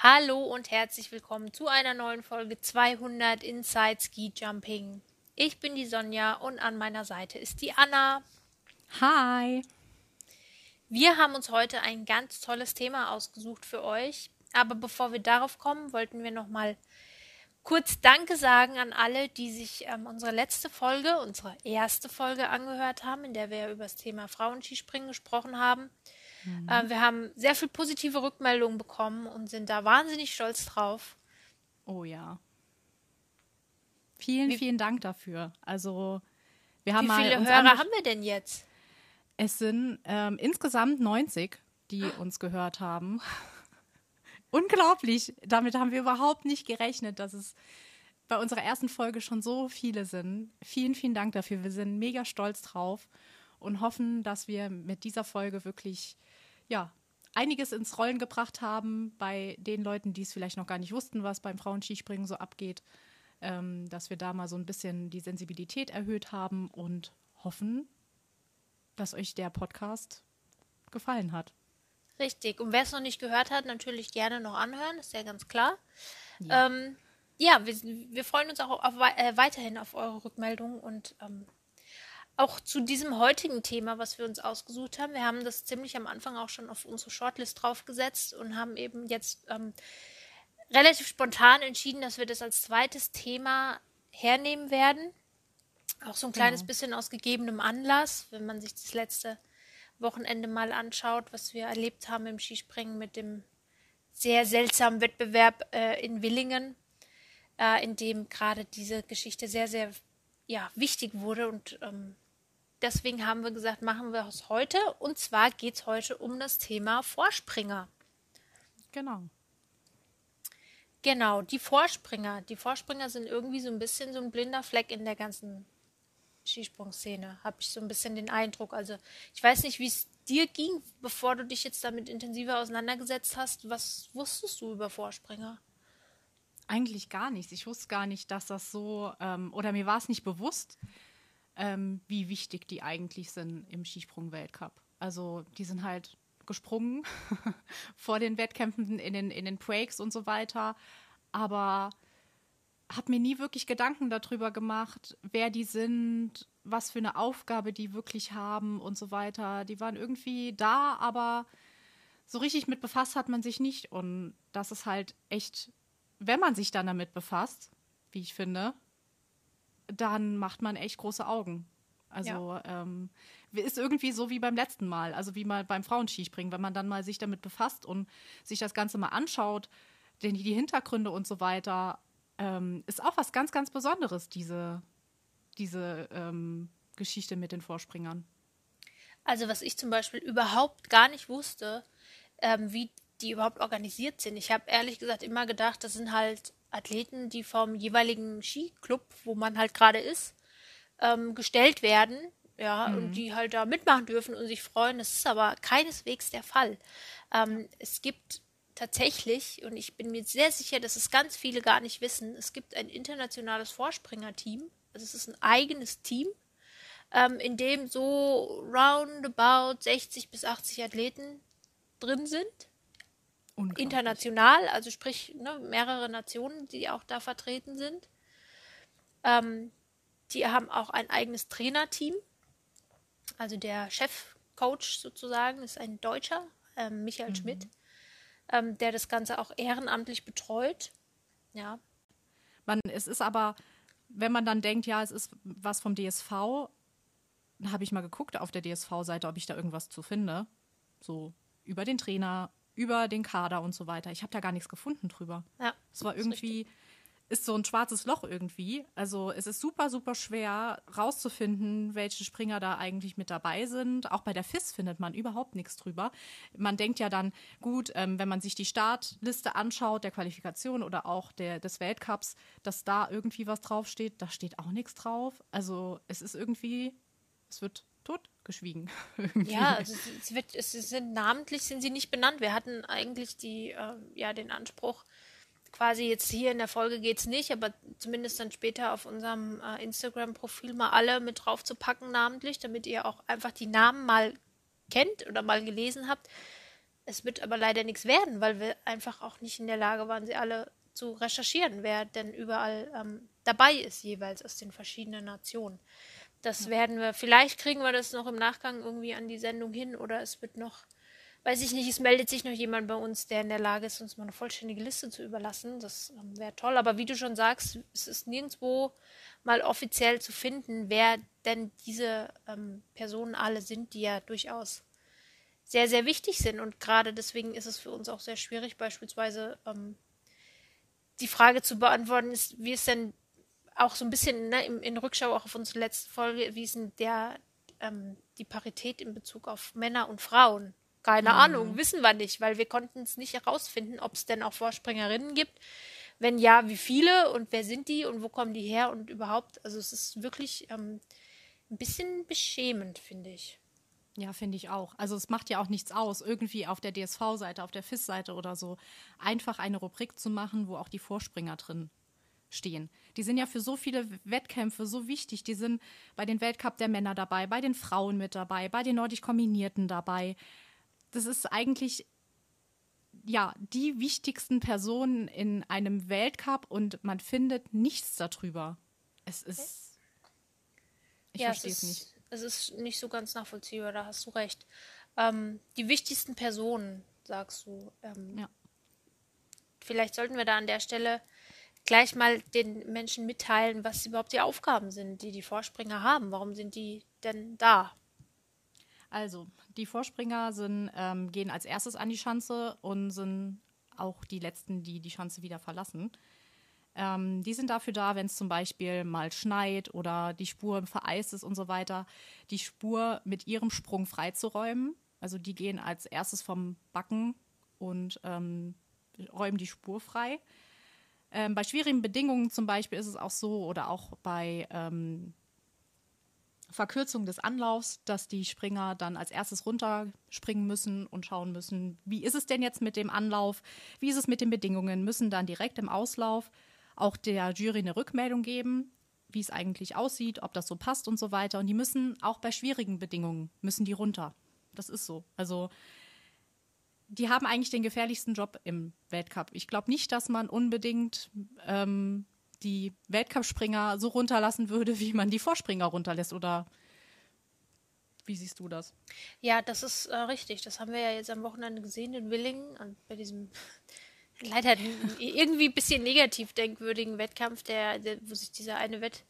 Hallo und herzlich willkommen zu einer neuen Folge 200 Inside Ski Jumping. Ich bin die Sonja und an meiner Seite ist die Anna. Hi. Wir haben uns heute ein ganz tolles Thema ausgesucht für euch. Aber bevor wir darauf kommen, wollten wir noch mal kurz Danke sagen an alle, die sich ähm, unsere letzte Folge, unsere erste Folge angehört haben, in der wir über das Thema Frauenskispringen gesprochen haben. Mhm. Äh, wir haben sehr viel positive Rückmeldungen bekommen und sind da wahnsinnig stolz drauf. Oh ja. Vielen, Wie, vielen Dank dafür. Also wir haben Wie viele Hörer haben wir denn jetzt? Es sind ähm, insgesamt 90, die uns gehört haben. Unglaublich. Damit haben wir überhaupt nicht gerechnet, dass es bei unserer ersten Folge schon so viele sind. Vielen, vielen Dank dafür. Wir sind mega stolz drauf und hoffen, dass wir mit dieser Folge wirklich ja, einiges ins Rollen gebracht haben bei den Leuten, die es vielleicht noch gar nicht wussten, was beim Frauenskispringen so abgeht. Ähm, dass wir da mal so ein bisschen die Sensibilität erhöht haben und hoffen, dass euch der Podcast gefallen hat. Richtig. Und wer es noch nicht gehört hat, natürlich gerne noch anhören, ist ja ganz klar. Ja, ähm, ja wir, wir, freuen uns auch auf, äh, weiterhin auf eure Rückmeldungen und ähm, auch zu diesem heutigen Thema, was wir uns ausgesucht haben. Wir haben das ziemlich am Anfang auch schon auf unsere Shortlist draufgesetzt und haben eben jetzt ähm, relativ spontan entschieden, dass wir das als zweites Thema hernehmen werden. Auch so ein kleines genau. bisschen aus gegebenem Anlass, wenn man sich das letzte Wochenende mal anschaut, was wir erlebt haben im Skispringen mit dem sehr seltsamen Wettbewerb äh, in Willingen, äh, in dem gerade diese Geschichte sehr, sehr ja, wichtig wurde und ähm, deswegen haben wir gesagt, machen wir es heute. Und zwar geht es heute um das Thema Vorspringer. Genau. Genau, die Vorspringer. Die Vorspringer sind irgendwie so ein bisschen so ein blinder Fleck in der ganzen Skisprungszene, habe ich so ein bisschen den Eindruck. Also ich weiß nicht, wie es dir ging, bevor du dich jetzt damit intensiver auseinandergesetzt hast. Was wusstest du über Vorspringer? Eigentlich gar nichts. Ich wusste gar nicht, dass das so, ähm, oder mir war es nicht bewusst, ähm, wie wichtig die eigentlich sind im Skisprung-Weltcup. Also die sind halt gesprungen vor den Wettkämpfen in den, in den Breaks und so weiter. Aber habe mir nie wirklich Gedanken darüber gemacht, wer die sind, was für eine Aufgabe die wirklich haben und so weiter. Die waren irgendwie da, aber so richtig mit befasst hat man sich nicht. Und das ist halt echt, wenn man sich dann damit befasst, wie ich finde, dann macht man echt große Augen. Also ja. ähm, ist irgendwie so wie beim letzten Mal, also wie mal beim Frauenskispringen, wenn man dann mal sich damit befasst und sich das Ganze mal anschaut, denn die Hintergründe und so weiter, ähm, ist auch was ganz, ganz Besonderes, diese, diese ähm, Geschichte mit den Vorspringern. Also was ich zum Beispiel überhaupt gar nicht wusste, ähm, wie die überhaupt organisiert sind. Ich habe ehrlich gesagt immer gedacht, das sind halt Athleten, die vom jeweiligen Skiclub, wo man halt gerade ist, ähm, gestellt werden, ja, mhm. und die halt da mitmachen dürfen und sich freuen. Das ist aber keineswegs der Fall. Ähm, es gibt tatsächlich, und ich bin mir sehr sicher, dass es ganz viele gar nicht wissen, es gibt ein internationales Vorspringerteam. Also es ist ein eigenes Team, ähm, in dem so roundabout 60 bis 80 Athleten drin sind international, also sprich ne, mehrere Nationen, die auch da vertreten sind. Ähm, die haben auch ein eigenes Trainerteam. Also der Chefcoach sozusagen ist ein Deutscher, ähm, Michael mhm. Schmidt, ähm, der das Ganze auch ehrenamtlich betreut. Ja. Man, es ist aber, wenn man dann denkt, ja, es ist was vom DSV, habe ich mal geguckt auf der DSV-Seite, ob ich da irgendwas zu finde. So über den Trainer, über den Kader und so weiter. Ich habe da gar nichts gefunden drüber. Ja. Es war irgendwie, ist, ist so ein schwarzes Loch irgendwie. Also es ist super, super schwer rauszufinden, welche Springer da eigentlich mit dabei sind. Auch bei der FIS findet man überhaupt nichts drüber. Man denkt ja dann, gut, ähm, wenn man sich die Startliste anschaut, der Qualifikation oder auch der, des Weltcups, dass da irgendwie was draufsteht, da steht auch nichts drauf. Also es ist irgendwie, es wird totgeschwiegen. ja, also es, wird, es sind namentlich sind sie nicht benannt. Wir hatten eigentlich die, äh, ja, den Anspruch, quasi jetzt hier in der Folge geht es nicht, aber zumindest dann später auf unserem äh, Instagram-Profil mal alle mit drauf zu packen, namentlich, damit ihr auch einfach die Namen mal kennt oder mal gelesen habt. Es wird aber leider nichts werden, weil wir einfach auch nicht in der Lage waren, sie alle zu recherchieren, wer denn überall ähm, dabei ist, jeweils aus den verschiedenen Nationen. Das werden wir, vielleicht kriegen wir das noch im Nachgang irgendwie an die Sendung hin oder es wird noch, weiß ich nicht, es meldet sich noch jemand bei uns, der in der Lage ist, uns mal eine vollständige Liste zu überlassen. Das ähm, wäre toll. Aber wie du schon sagst, es ist nirgendwo mal offiziell zu finden, wer denn diese ähm, Personen alle sind, die ja durchaus sehr, sehr wichtig sind. Und gerade deswegen ist es für uns auch sehr schwierig, beispielsweise ähm, die Frage zu beantworten ist, wie es denn auch so ein bisschen ne, in, in Rückschau auch auf unsere letzte Folge, wie ist denn der, ähm, die Parität in Bezug auf Männer und Frauen? Keine mhm. Ahnung, wissen wir nicht, weil wir konnten es nicht herausfinden, ob es denn auch Vorspringerinnen gibt. Wenn ja, wie viele und wer sind die und wo kommen die her und überhaupt. Also es ist wirklich ähm, ein bisschen beschämend, finde ich. Ja, finde ich auch. Also es macht ja auch nichts aus, irgendwie auf der DSV-Seite, auf der FIS-Seite oder so, einfach eine Rubrik zu machen, wo auch die Vorspringer drin stehen. Die sind ja für so viele Wettkämpfe so wichtig. Die sind bei den Weltcup der Männer dabei, bei den Frauen mit dabei, bei den nordisch Kombinierten dabei. Das ist eigentlich ja die wichtigsten Personen in einem Weltcup und man findet nichts darüber. Es ist ich ja, verstehe es nicht es ist nicht so ganz nachvollziehbar, da hast du recht. Ähm, die wichtigsten Personen, sagst du. Ähm, ja. Vielleicht sollten wir da an der Stelle gleich mal den Menschen mitteilen, was überhaupt die Aufgaben sind, die die Vorspringer haben. Warum sind die denn da? Also, die Vorspringer sind, ähm, gehen als erstes an die Schanze und sind auch die letzten, die die Schanze wieder verlassen. Ähm, die sind dafür da, wenn es zum Beispiel mal schneit oder die Spur vereist ist und so weiter, die Spur mit ihrem Sprung freizuräumen. Also die gehen als erstes vom Backen und ähm, räumen die Spur frei. Ähm, bei schwierigen Bedingungen zum Beispiel ist es auch so, oder auch bei ähm, Verkürzung des Anlaufs, dass die Springer dann als erstes runterspringen müssen und schauen müssen, wie ist es denn jetzt mit dem Anlauf, wie ist es mit den Bedingungen, müssen dann direkt im Auslauf auch der Jury eine Rückmeldung geben, wie es eigentlich aussieht, ob das so passt und so weiter. Und die müssen auch bei schwierigen Bedingungen, müssen die runter. Das ist so. Also die haben eigentlich den gefährlichsten Job im Weltcup. Ich glaube nicht, dass man unbedingt ähm, die Weltcup-Springer so runterlassen würde, wie man die Vorspringer runterlässt. Oder wie siehst du das? Ja, das ist äh, richtig. Das haben wir ja jetzt am Wochenende gesehen in Willingen bei diesem leider irgendwie ein bisschen negativ denkwürdigen Wettkampf, der, der, wo sich dieser eine Wett,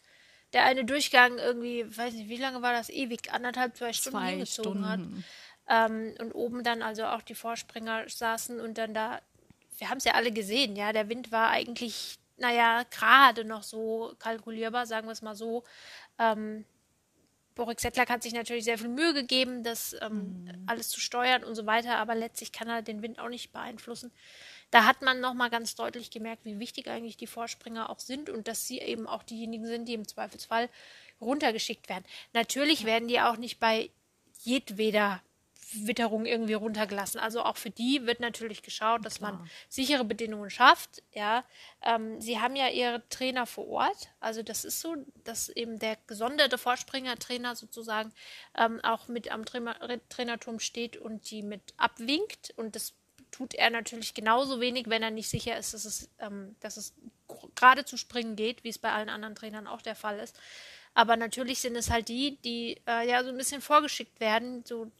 der eine Durchgang irgendwie, weiß nicht, wie lange war das, ewig, anderthalb, zwei Stunden zwei hingezogen Stunden. hat. Ähm, und oben dann also auch die Vorspringer saßen und dann da, wir haben es ja alle gesehen, ja, der Wind war eigentlich, naja, gerade noch so kalkulierbar, sagen wir es mal so. Ähm, Boris Settler hat sich natürlich sehr viel Mühe gegeben, das ähm, mhm. alles zu steuern und so weiter, aber letztlich kann er den Wind auch nicht beeinflussen da hat man nochmal ganz deutlich gemerkt, wie wichtig eigentlich die Vorspringer auch sind und dass sie eben auch diejenigen sind, die im Zweifelsfall runtergeschickt werden. Natürlich werden die auch nicht bei jedweder Witterung irgendwie runtergelassen. Also auch für die wird natürlich geschaut, dass Klar. man sichere Bedingungen schafft. Ja, ähm, sie haben ja ihre Trainer vor Ort. Also das ist so, dass eben der gesonderte Vorspringer-Trainer sozusagen ähm, auch mit am Trainer Trainerturm steht und die mit abwinkt. Und das tut er natürlich genauso wenig, wenn er nicht sicher ist, dass es, ähm, dass es gerade zu springen geht, wie es bei allen anderen Trainern auch der Fall ist. Aber natürlich sind es halt die, die äh, ja so ein bisschen vorgeschickt werden. So,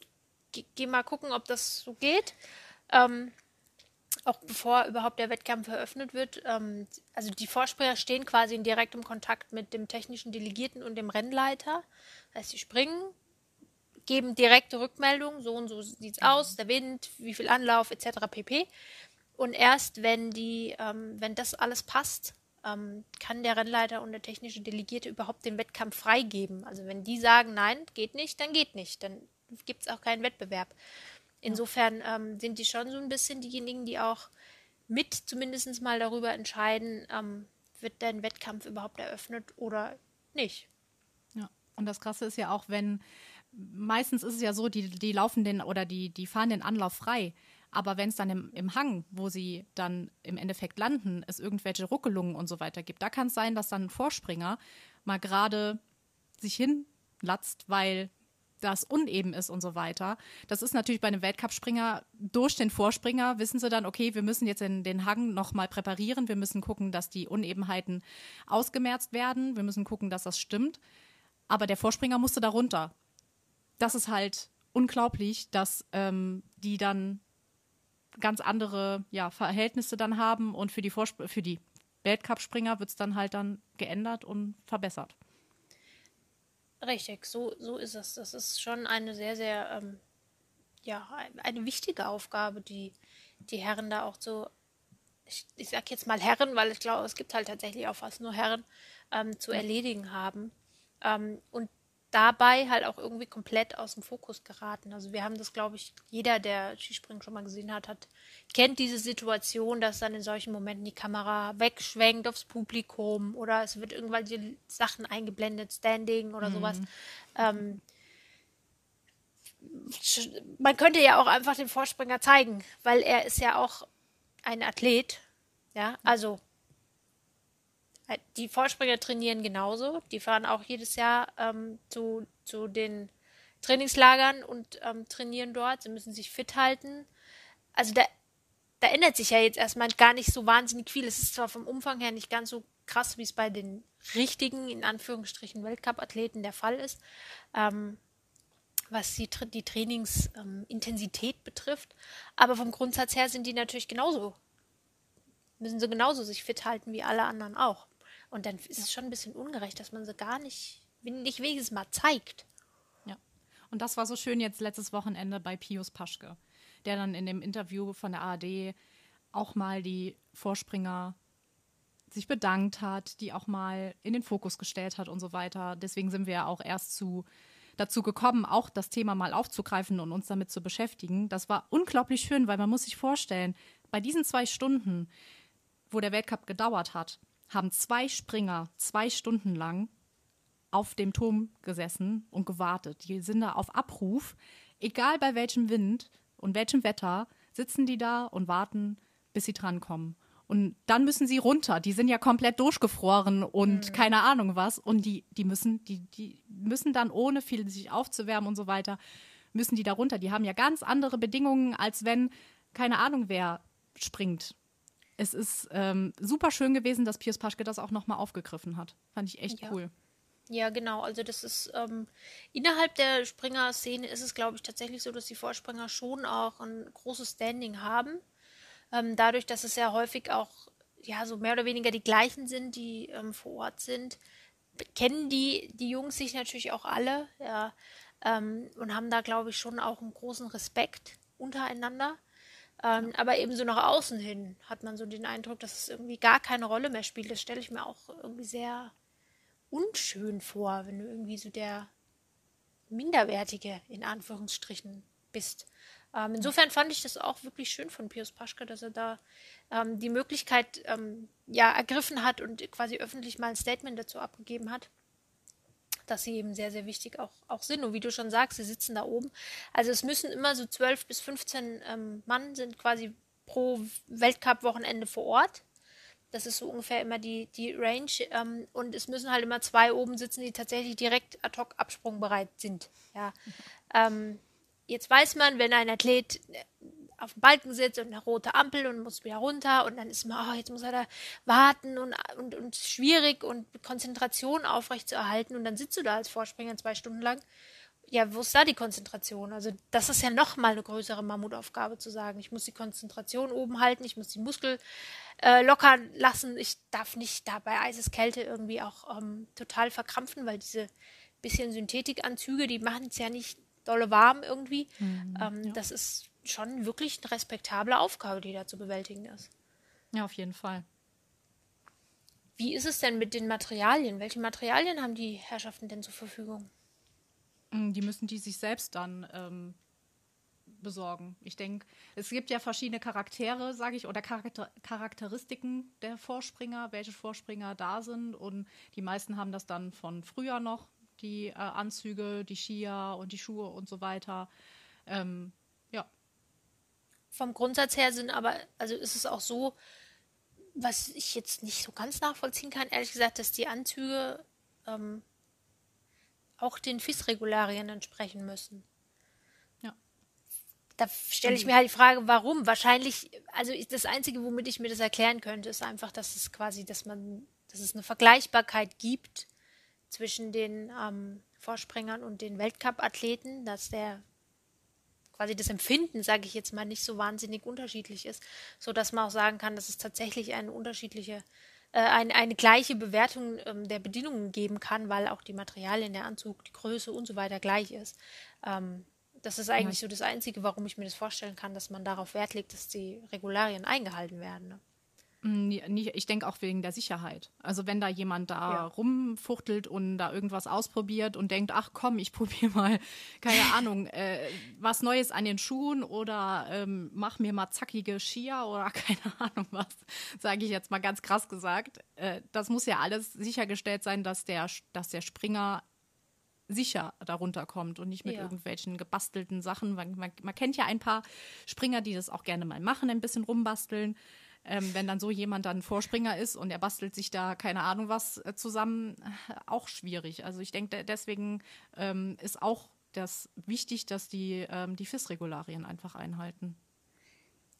geh, geh mal gucken, ob das so geht. Ähm, auch bevor überhaupt der Wettkampf eröffnet wird. Ähm, also die Vorspringer stehen quasi in direktem Kontakt mit dem technischen Delegierten und dem Rennleiter. Das heißt, sie springen, geben direkte Rückmeldungen, so und so sieht es aus, der Wind, wie viel Anlauf etc. pp. Und erst wenn die, ähm, wenn das alles passt, ähm, kann der Rennleiter und der technische Delegierte überhaupt den Wettkampf freigeben. Also wenn die sagen, nein, geht nicht, dann geht nicht. Dann gibt es auch keinen Wettbewerb. Insofern ähm, sind die schon so ein bisschen diejenigen, die auch mit zumindest mal darüber entscheiden, ähm, wird dein Wettkampf überhaupt eröffnet oder nicht. Ja, und das Krasse ist ja auch, wenn meistens ist es ja so, die, die laufen den oder die, die fahren den Anlauf frei. Aber wenn es dann im, im Hang, wo sie dann im Endeffekt landen, es irgendwelche Ruckelungen und so weiter gibt, da kann es sein, dass dann ein Vorspringer mal gerade sich hinlatzt, weil das uneben ist und so weiter. Das ist natürlich bei einem Weltcupspringer durch den Vorspringer wissen sie dann, okay, wir müssen jetzt den, den Hang nochmal präparieren. Wir müssen gucken, dass die Unebenheiten ausgemerzt werden. Wir müssen gucken, dass das stimmt. Aber der Vorspringer musste da runter. Das ist halt unglaublich, dass ähm, die dann ganz andere ja, Verhältnisse dann haben und für die, Vorsp für die Weltcupspringer wird es dann halt dann geändert und verbessert. Richtig, so, so ist es. Das ist schon eine sehr, sehr, ähm, ja, eine wichtige Aufgabe, die die Herren da auch so, ich, ich sag jetzt mal Herren, weil ich glaube, es gibt halt tatsächlich auch fast nur Herren, ähm, zu erledigen haben. Ähm, und dabei halt auch irgendwie komplett aus dem Fokus geraten. Also wir haben das, glaube ich, jeder, der Skispringen schon mal gesehen hat, hat, kennt diese Situation, dass dann in solchen Momenten die Kamera wegschwenkt aufs Publikum oder es wird irgendwelche Sachen eingeblendet, Standing oder mhm. sowas. Ähm, man könnte ja auch einfach den Vorspringer zeigen, weil er ist ja auch ein Athlet. Ja, also die Vorspringer trainieren genauso. Die fahren auch jedes Jahr ähm, zu, zu den Trainingslagern und ähm, trainieren dort. Sie müssen sich fit halten. Also da, da ändert sich ja jetzt erstmal gar nicht so wahnsinnig viel. Es ist zwar vom Umfang her nicht ganz so krass, wie es bei den richtigen, in Anführungsstrichen, Weltcup-Athleten der Fall ist, ähm, was die, die Trainingsintensität ähm, betrifft. Aber vom Grundsatz her sind die natürlich genauso, müssen sie genauso sich fit halten wie alle anderen auch. Und dann ist es schon ein bisschen ungerecht, dass man sie gar nicht, nicht wenigstens mal zeigt. Ja. Und das war so schön jetzt letztes Wochenende bei Pius Paschke, der dann in dem Interview von der ARD auch mal die Vorspringer sich bedankt hat, die auch mal in den Fokus gestellt hat und so weiter. Deswegen sind wir ja auch erst zu, dazu gekommen, auch das Thema mal aufzugreifen und uns damit zu beschäftigen. Das war unglaublich schön, weil man muss sich vorstellen, bei diesen zwei Stunden, wo der Weltcup gedauert hat, haben zwei Springer zwei Stunden lang auf dem Turm gesessen und gewartet. Die sind da auf Abruf, egal bei welchem Wind und welchem Wetter, sitzen die da und warten, bis sie drankommen. Und dann müssen sie runter. Die sind ja komplett durchgefroren und mhm. keine Ahnung was. Und die, die müssen, die, die müssen dann, ohne viel sich aufzuwärmen und so weiter, müssen die da runter. Die haben ja ganz andere Bedingungen, als wenn, keine Ahnung, wer springt es ist ähm, super schön gewesen, dass Piers Paschke das auch nochmal aufgegriffen hat. Fand ich echt ja. cool. Ja, genau. Also das ist ähm, innerhalb der Springer-Szene ist es, glaube ich, tatsächlich so, dass die Vorspringer schon auch ein großes Standing haben. Ähm, dadurch, dass es ja häufig auch ja so mehr oder weniger die gleichen sind, die ähm, vor Ort sind, kennen die die Jungs sich natürlich auch alle, ja, ähm, und haben da, glaube ich, schon auch einen großen Respekt untereinander. Ähm, aber eben so nach außen hin hat man so den Eindruck, dass es irgendwie gar keine Rolle mehr spielt. Das stelle ich mir auch irgendwie sehr unschön vor, wenn du irgendwie so der Minderwertige in Anführungsstrichen bist. Ähm, insofern fand ich das auch wirklich schön von Pius Paschke, dass er da ähm, die Möglichkeit ähm, ja ergriffen hat und quasi öffentlich mal ein Statement dazu abgegeben hat dass sie eben sehr, sehr wichtig auch, auch sind. Und wie du schon sagst, sie sitzen da oben. Also es müssen immer so 12 bis 15 ähm, Mann sind quasi pro Weltcup-Wochenende vor Ort. Das ist so ungefähr immer die, die Range. Ähm, und es müssen halt immer zwei oben sitzen, die tatsächlich direkt ad hoc absprungbereit sind. Ja. Ähm, jetzt weiß man, wenn ein Athlet auf dem Balken sitzt und eine rote Ampel und muss wieder runter und dann ist man, oh, jetzt muss er da warten und, und, und schwierig und Konzentration aufrechtzuerhalten und dann sitzt du da als Vorspringer zwei Stunden lang. Ja, wo ist da die Konzentration? Also das ist ja noch mal eine größere Mammutaufgabe zu sagen. Ich muss die Konzentration oben halten, ich muss die Muskel äh, locker lassen, ich darf nicht da bei Eiseskälte irgendwie auch ähm, total verkrampfen, weil diese bisschen Synthetikanzüge, die machen es ja nicht dolle warm irgendwie. Mhm, ähm, ja. Das ist schon wirklich eine respektable Aufgabe, die da zu bewältigen ist. Ja, auf jeden Fall. Wie ist es denn mit den Materialien? Welche Materialien haben die Herrschaften denn zur Verfügung? Mm, die müssen die sich selbst dann ähm, besorgen. Ich denke, es gibt ja verschiedene Charaktere, sage ich, oder Charakter Charakteristiken der Vorspringer, welche Vorspringer da sind. Und die meisten haben das dann von früher noch, die äh, Anzüge, die Skier und die Schuhe und so weiter. Ähm, vom Grundsatz her sind aber, also ist es auch so, was ich jetzt nicht so ganz nachvollziehen kann, ehrlich gesagt, dass die Anzüge ähm, auch den FIS-Regularien entsprechen müssen. Ja. Da stelle ich mir halt die Frage, warum? Wahrscheinlich, also das Einzige, womit ich mir das erklären könnte, ist einfach, dass es quasi, dass man, dass es eine Vergleichbarkeit gibt zwischen den ähm, Vorspringern und den Weltcup-Athleten, dass der quasi das Empfinden, sage ich jetzt mal, nicht so wahnsinnig unterschiedlich ist, so dass man auch sagen kann, dass es tatsächlich eine unterschiedliche, äh, eine, eine gleiche Bewertung ähm, der Bedingungen geben kann, weil auch die Materialien, der Anzug, die Größe und so weiter gleich ist. Ähm, das ist eigentlich ja. so das Einzige, warum ich mir das vorstellen kann, dass man darauf Wert legt, dass die Regularien eingehalten werden. Ne? Mm, ich denke auch wegen der Sicherheit. Also wenn da jemand da ja. rumfuchtelt und da irgendwas ausprobiert und denkt, ach komm, ich probiere mal, keine Ahnung, äh, was Neues an den Schuhen oder ähm, mach mir mal zackige Skier oder keine Ahnung was, sage ich jetzt mal ganz krass gesagt. Äh, das muss ja alles sichergestellt sein, dass der, dass der Springer sicher darunter kommt und nicht mit ja. irgendwelchen gebastelten Sachen. Man, man, man kennt ja ein paar Springer, die das auch gerne mal machen, ein bisschen rumbasteln ähm, wenn dann so jemand dann Vorspringer ist und er bastelt sich da keine Ahnung was äh, zusammen, äh, auch schwierig. Also ich denke, deswegen ähm, ist auch das wichtig, dass die ähm, die FIS-Regularien einfach einhalten.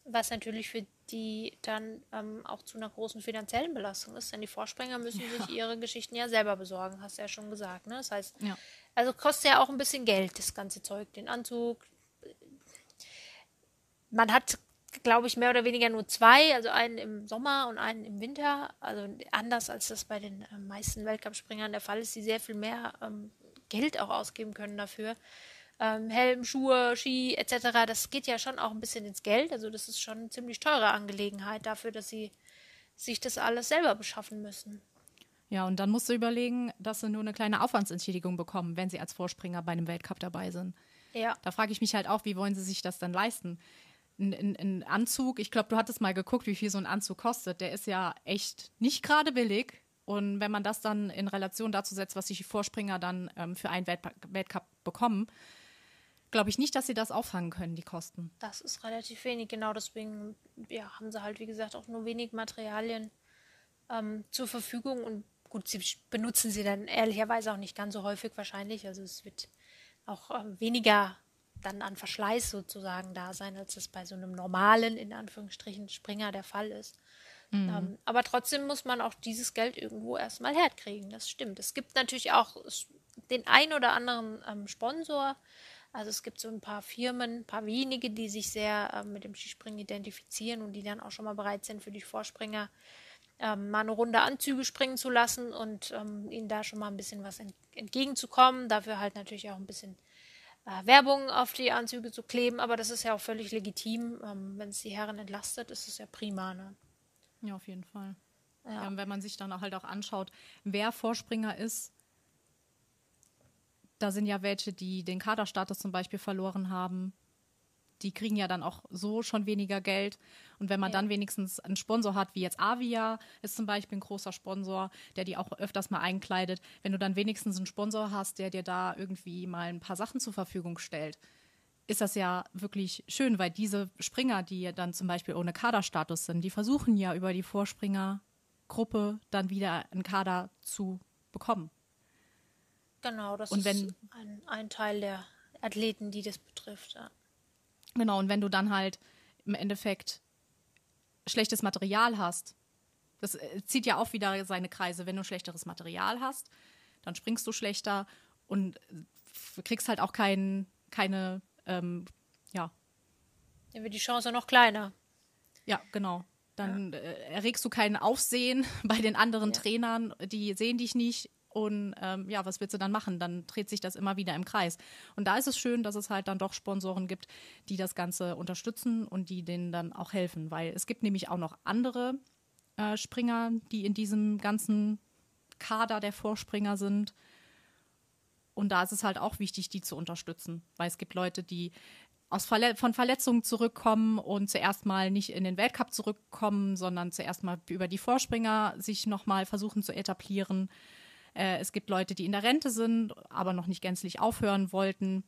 Was natürlich für die dann ähm, auch zu einer großen finanziellen Belastung ist, denn die Vorspringer müssen ja. sich ihre Geschichten ja selber besorgen, hast du ja schon gesagt. Ne? Das heißt, ja. also kostet ja auch ein bisschen Geld, das ganze Zeug, den Anzug. Man hat glaube ich, mehr oder weniger nur zwei, also einen im Sommer und einen im Winter. Also anders als das bei den äh, meisten Weltcup-Springern der Fall ist, die sehr viel mehr ähm, Geld auch ausgeben können dafür. Ähm, Helm, Schuhe, Ski etc., das geht ja schon auch ein bisschen ins Geld. Also das ist schon eine ziemlich teure Angelegenheit dafür, dass sie sich das alles selber beschaffen müssen. Ja, und dann musst du überlegen, dass sie nur eine kleine Aufwandsentschädigung bekommen, wenn sie als Vorspringer bei einem Weltcup dabei sind. Ja. Da frage ich mich halt auch, wie wollen sie sich das dann leisten? Ein, ein Anzug, ich glaube, du hattest mal geguckt, wie viel so ein Anzug kostet. Der ist ja echt nicht gerade billig. Und wenn man das dann in Relation dazu setzt, was sich die Vorspringer dann ähm, für einen Welt Weltcup bekommen, glaube ich nicht, dass sie das auffangen können, die Kosten. Das ist relativ wenig, genau deswegen ja, haben sie halt, wie gesagt, auch nur wenig Materialien ähm, zur Verfügung und gut, sie benutzen sie dann ehrlicherweise auch nicht ganz so häufig wahrscheinlich. Also es wird auch äh, weniger dann an Verschleiß sozusagen da sein, als es bei so einem normalen, in Anführungsstrichen, Springer der Fall ist. Mhm. Ähm, aber trotzdem muss man auch dieses Geld irgendwo erstmal herkriegen. Das stimmt. Es gibt natürlich auch den ein oder anderen ähm, Sponsor. Also es gibt so ein paar Firmen, ein paar wenige, die sich sehr ähm, mit dem Skispringen identifizieren und die dann auch schon mal bereit sind, für die Vorspringer ähm, mal eine Runde Anzüge springen zu lassen und ähm, ihnen da schon mal ein bisschen was ent entgegenzukommen. Dafür halt natürlich auch ein bisschen äh, Werbung auf die Anzüge zu kleben, aber das ist ja auch völlig legitim. Ähm, Wenn es die Herren entlastet, ist es ja prima. Ne? Ja, auf jeden Fall. Ja. Ja, wenn man sich dann auch halt auch anschaut, wer Vorspringer ist, da sind ja welche, die den Kaderstatus zum Beispiel verloren haben, die kriegen ja dann auch so schon weniger Geld. Und wenn man ja. dann wenigstens einen Sponsor hat, wie jetzt Avia ist zum Beispiel ein großer Sponsor, der die auch öfters mal einkleidet, wenn du dann wenigstens einen Sponsor hast, der dir da irgendwie mal ein paar Sachen zur Verfügung stellt, ist das ja wirklich schön, weil diese Springer, die dann zum Beispiel ohne Kaderstatus sind, die versuchen ja über die Vorspringergruppe dann wieder einen Kader zu bekommen. Genau, das Und wenn, ist ein, ein Teil der Athleten, die das betrifft. Ja. Genau, und wenn du dann halt im Endeffekt schlechtes Material hast, das äh, zieht ja auch wieder seine Kreise. Wenn du schlechteres Material hast, dann springst du schlechter und äh, kriegst halt auch kein, keine, ähm, ja. Dann wird die Chance noch kleiner. Ja, genau. Dann ja. äh, erregst du kein Aufsehen bei den anderen ja. Trainern, die sehen dich nicht und ähm, ja, was willst du dann machen? Dann dreht sich das immer wieder im Kreis. Und da ist es schön, dass es halt dann doch Sponsoren gibt, die das Ganze unterstützen und die denen dann auch helfen. Weil es gibt nämlich auch noch andere äh, Springer, die in diesem ganzen Kader der Vorspringer sind. Und da ist es halt auch wichtig, die zu unterstützen. Weil es gibt Leute, die aus Verle von Verletzungen zurückkommen und zuerst mal nicht in den Weltcup zurückkommen, sondern zuerst mal über die Vorspringer sich nochmal versuchen zu etablieren. Äh, es gibt Leute, die in der Rente sind, aber noch nicht gänzlich aufhören wollten.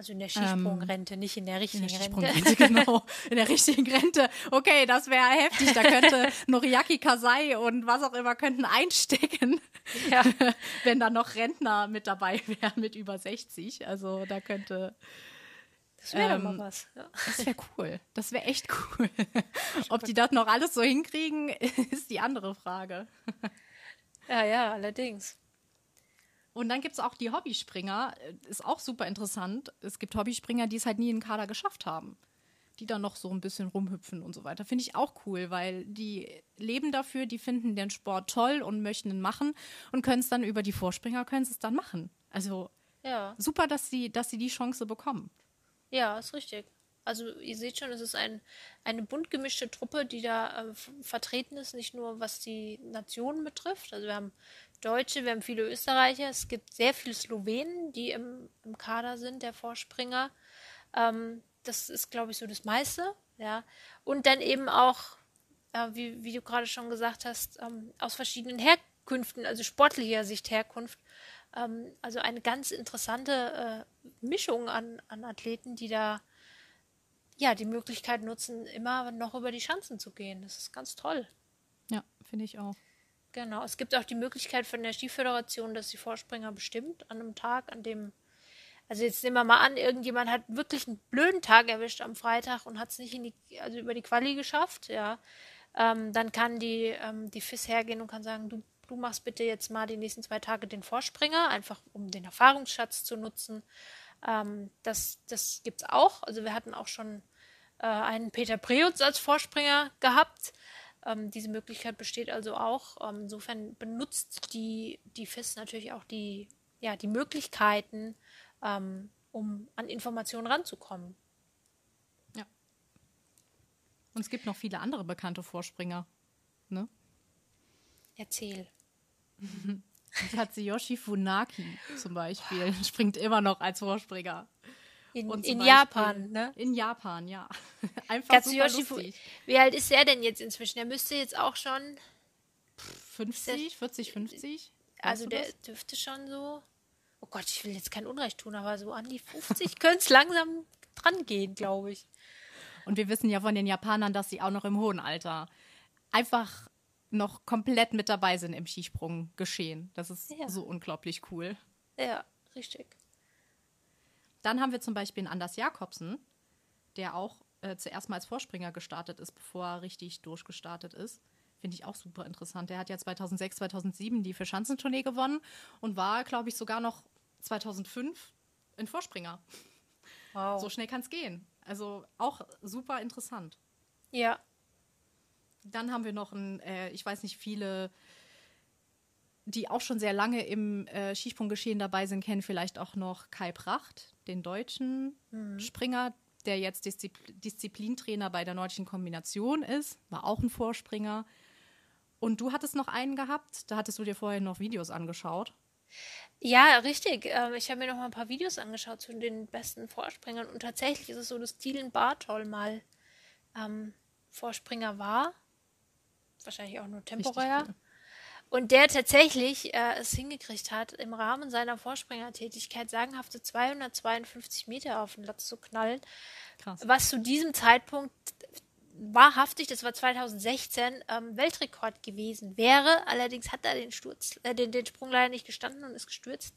Also in der Skisprungrente, ähm, nicht in der richtigen in der Rente. genau, in der richtigen Rente. Okay, das wäre heftig. Da könnte Noriaki Kasai und was auch immer könnten einstecken. Ja. Wenn da noch Rentner mit dabei wären mit über 60. Also da könnte. Das wäre ähm, mal was. Ja. Das wäre cool. Das wäre echt cool. Ob die das noch alles so hinkriegen, ist die andere Frage. Ja, ja, allerdings. Und dann gibt es auch die Hobbyspringer. Ist auch super interessant. Es gibt Hobbyspringer, die es halt nie in den Kader geschafft haben die dann noch so ein bisschen rumhüpfen und so weiter. Finde ich auch cool, weil die leben dafür, die finden den Sport toll und möchten ihn machen und können es dann über die Vorspringer, können es dann machen. Also ja. super, dass sie, dass sie die Chance bekommen. Ja, ist richtig. Also ihr seht schon, es ist ein, eine bunt gemischte Truppe, die da äh, vertreten ist, nicht nur was die Nationen betrifft. Also wir haben Deutsche, wir haben viele Österreicher, es gibt sehr viele Slowenen, die im, im Kader sind, der Vorspringer. Ähm, das ist, glaube ich, so das meiste, ja. Und dann eben auch, äh, wie, wie du gerade schon gesagt hast, ähm, aus verschiedenen Herkünften, also sportlicher Sicht Herkunft. Ähm, also eine ganz interessante äh, Mischung an, an Athleten, die da ja die Möglichkeit nutzen, immer noch über die Schanzen zu gehen. Das ist ganz toll. Ja, finde ich auch. Genau. Es gibt auch die Möglichkeit von der Skiföderation, dass die Vorspringer bestimmt an einem Tag, an dem also jetzt nehmen wir mal an, irgendjemand hat wirklich einen blöden Tag erwischt am Freitag und hat es nicht in die, also über die Quali geschafft, ja. Ähm, dann kann die, ähm, die FIS hergehen und kann sagen, du, du machst bitte jetzt mal die nächsten zwei Tage den Vorspringer, einfach um den Erfahrungsschatz zu nutzen. Ähm, das das gibt es auch. Also wir hatten auch schon äh, einen Peter Preutz als Vorspringer gehabt. Ähm, diese Möglichkeit besteht also auch. Ähm, insofern benutzt die, die FIS natürlich auch die, ja, die Möglichkeiten, ähm, um an Informationen ranzukommen. Ja. Und es gibt noch viele andere bekannte Vorspringer. Ne? Erzähl. Katsuyoshi Funaki zum Beispiel springt immer noch als Vorspringer. In, in Japan, ne? In Japan, ja. Einfach Katsuyoshi super lustig. Wie alt ist er denn jetzt inzwischen? Er müsste jetzt auch schon 50, 40, 50. Also der das? dürfte schon so oh Gott, ich will jetzt kein Unrecht tun, aber so an die 50 könnte es langsam dran gehen, glaube ich. Und wir wissen ja von den Japanern, dass sie auch noch im hohen Alter einfach noch komplett mit dabei sind im Skisprung geschehen. Das ist ja. so unglaublich cool. Ja, richtig. Dann haben wir zum Beispiel einen Anders Jakobsen, der auch äh, zuerst mal als Vorspringer gestartet ist, bevor er richtig durchgestartet ist. Finde ich auch super interessant. Der hat ja 2006, 2007 die Verschanzentournee gewonnen und war, glaube ich, sogar noch 2005 in Vorspringer. Wow. So schnell kann es gehen. Also auch super interessant. Ja. Dann haben wir noch ein, äh, ich weiß nicht, viele, die auch schon sehr lange im äh, Skisprunggeschehen dabei sind, kennen vielleicht auch noch Kai Pracht, den deutschen mhm. Springer, der jetzt Diszipl Disziplintrainer bei der nordischen Kombination ist, war auch ein Vorspringer. Und du hattest noch einen gehabt, da hattest du dir vorher noch Videos angeschaut. Ja, richtig. Ähm, ich habe mir noch mal ein paar Videos angeschaut zu den besten Vorspringern und tatsächlich ist es so, dass Dylan Bartol mal ähm, Vorspringer war. Wahrscheinlich auch nur temporär. Und der tatsächlich äh, es hingekriegt hat, im Rahmen seiner Vorspringertätigkeit sagenhafte 252 Meter auf den Latz zu knallen. Krass. Was zu diesem Zeitpunkt wahrhaftig, das war 2016, ähm, Weltrekord gewesen wäre. Allerdings hat er den Sturz, äh, den, den Sprung leider nicht gestanden und ist gestürzt.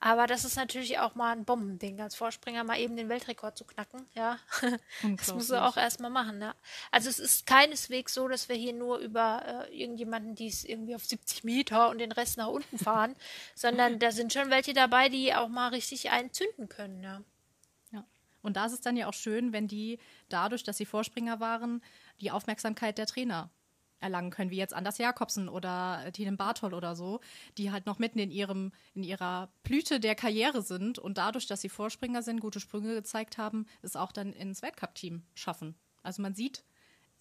Aber das ist natürlich auch mal ein Bombending, als Vorspringer mal eben den Weltrekord zu knacken, ja. das muss er auch erstmal machen, ja. Also es ist keineswegs so, dass wir hier nur über äh, irgendjemanden, die es irgendwie auf 70 Meter und den Rest nach unten fahren, sondern da sind schon welche dabei, die auch mal richtig einzünden können, ja. Und da ist es dann ja auch schön, wenn die dadurch, dass sie Vorspringer waren, die Aufmerksamkeit der Trainer erlangen können, wie jetzt Anders Jakobsen oder Tinen Bartol oder so, die halt noch mitten in ihrem, in ihrer Blüte der Karriere sind und dadurch, dass sie Vorspringer sind, gute Sprünge gezeigt haben, es auch dann ins Weltcup-Team schaffen. Also man sieht,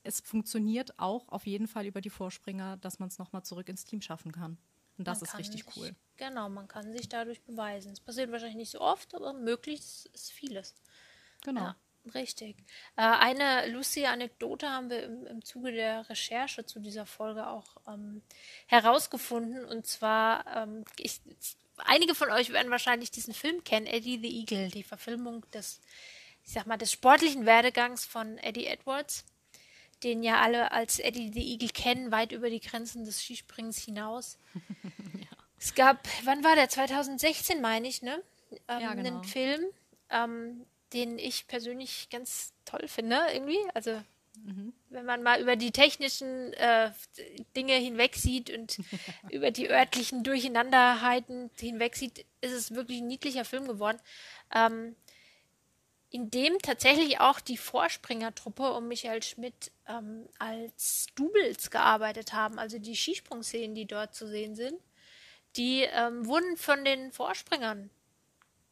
es funktioniert auch auf jeden Fall über die Vorspringer, dass man es nochmal zurück ins Team schaffen kann. Und das man ist richtig sich, cool. Genau, man kann sich dadurch beweisen. Es passiert wahrscheinlich nicht so oft, aber möglich ist vieles. Genau. Ja, richtig. Äh, eine lustige Anekdote haben wir im, im Zuge der Recherche zu dieser Folge auch ähm, herausgefunden. Und zwar, ähm, ich, einige von euch werden wahrscheinlich diesen Film kennen, Eddie the Eagle, die Verfilmung des, ich sag mal, des sportlichen Werdegangs von Eddie Edwards, den ja alle als Eddie the Eagle kennen, weit über die Grenzen des Skisprings hinaus. ja. Es gab, wann war der? 2016, meine ich, ne? Ähm, Ja, genau. Einen Film, ähm, den ich persönlich ganz toll finde, irgendwie. Also, wenn man mal über die technischen äh, Dinge hinwegsieht und über die örtlichen Durcheinanderheiten hinwegsieht, ist es wirklich ein niedlicher Film geworden. Ähm, in dem tatsächlich auch die Vorspringertruppe um Michael Schmidt ähm, als Doubles gearbeitet haben, also die Skisprungszenen, die dort zu sehen sind, die ähm, wurden von den Vorspringern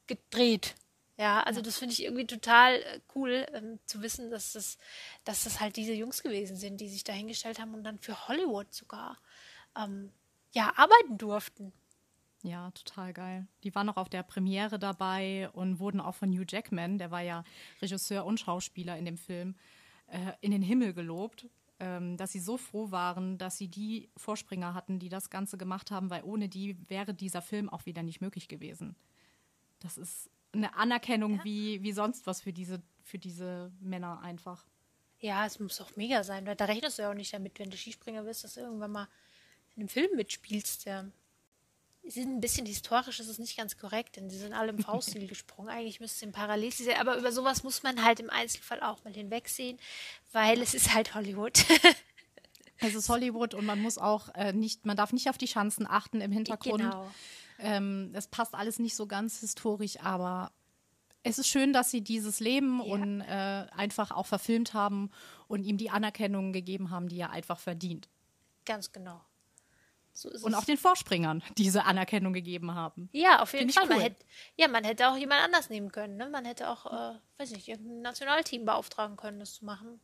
gedreht. Ja, also das finde ich irgendwie total äh, cool ähm, zu wissen, dass das, dass das halt diese Jungs gewesen sind, die sich dahingestellt haben und dann für Hollywood sogar ähm, ja arbeiten durften. Ja, total geil. Die waren auch auf der Premiere dabei und wurden auch von Hugh Jackman, der war ja Regisseur und Schauspieler in dem Film, äh, in den Himmel gelobt, ähm, dass sie so froh waren, dass sie die Vorspringer hatten, die das Ganze gemacht haben, weil ohne die wäre dieser Film auch wieder nicht möglich gewesen. Das ist eine Anerkennung wie, wie sonst was für diese, für diese Männer einfach. Ja, es muss auch mega sein, weil da rechnest du ja auch nicht damit, wenn du Skispringer bist, dass du irgendwann mal in einem Film mitspielst. Ja. Sie sind ein bisschen historisch, das ist nicht ganz korrekt, denn sie sind alle im V-Stil gesprungen. Eigentlich müsste es im Parallelstil sein, aber über sowas muss man halt im Einzelfall auch mal hinwegsehen, weil es ist halt Hollywood. Es ist Hollywood und man muss auch äh, nicht, man darf nicht auf die Schanzen achten im Hintergrund. genau. Ähm, es passt alles nicht so ganz historisch, aber es ist schön, dass sie dieses Leben Ja. und äh, einfach auch verfilmt haben und ihm die Anerkennung gegeben haben, die er einfach verdient. Ganz genau. So Und auch den Vorspringern diese Anerkennung gegeben haben. Ja, auf jeden Find Fall. Man cool. hätte, ja, man hätte auch jemand anders nehmen können. Ne? Man hätte auch, äh, weiß nicht, irgendein Nationalteam beauftragen können, das zu machen.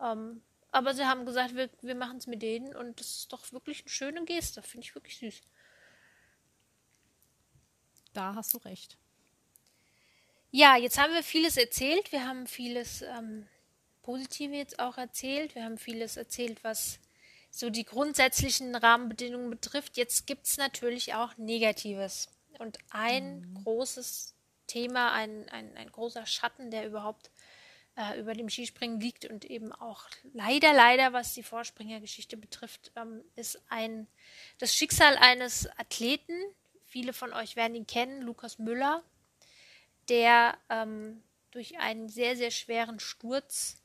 Ähm, aber sie haben gesagt, wir, wir machen es mit denen und das ist doch wirklich eine schöne Geste. Finde ich wirklich süß. Da hast du recht. Ja, jetzt haben wir vieles erzählt. Wir haben vieles ähm, Positive jetzt auch erzählt. Wir haben vieles erzählt, was so die grundsätzlichen Rahmenbedingungen betrifft. Jetzt gibt es natürlich auch Negatives. Und ein großes Thema, ein, ein, ein großer Schatten, der überhaupt äh, über dem Skispringen liegt und eben auch leider, leider, was die Vorspringergeschichte betrifft, ähm, ist ein das Schicksal eines Athleten. Viele von euch werden ihn kennen, Lukas Müller der ähm, durch einen sehr, sehr schweren Sturz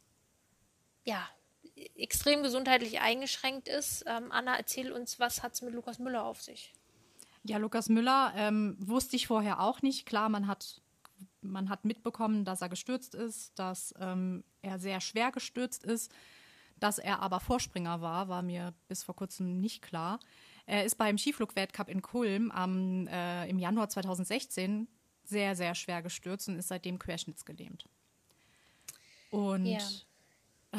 ja, extrem gesundheitlich eingeschränkt ist. Ähm, Anna, erzähl uns, was hat es mit Lukas Müller auf sich? Ja, Lukas Müller ähm, wusste ich vorher auch nicht. Klar, man hat, man hat mitbekommen, dass er gestürzt ist, dass ähm, er sehr schwer gestürzt ist. Dass er aber Vorspringer war, war mir bis vor kurzem nicht klar. Er ist beim Skiflug-Weltcup in Kulm am, äh, im Januar 2016 sehr, sehr schwer gestürzt und ist seitdem querschnittsgelähmt. Und Ja. äh,